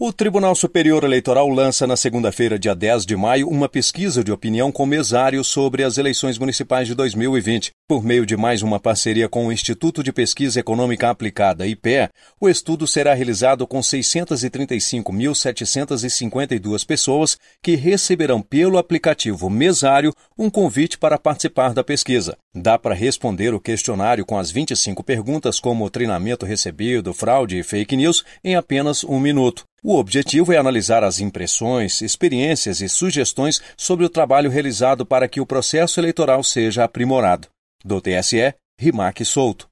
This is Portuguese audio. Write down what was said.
O Tribunal Superior Eleitoral lança na segunda-feira, dia 10 de maio, uma pesquisa de opinião com mesário sobre as eleições municipais de 2020. Por meio de mais uma parceria com o Instituto de Pesquisa Econômica Aplicada, IPE, o estudo será realizado com 635.752 pessoas que receberão pelo aplicativo Mesário um convite para participar da pesquisa. Dá para responder o questionário com as 25 perguntas, como treinamento recebido, fraude e fake news, em apenas um minuto. O objetivo é analisar as impressões, experiências e sugestões sobre o trabalho realizado para que o processo eleitoral seja aprimorado. Do TSE, Rimac Souto.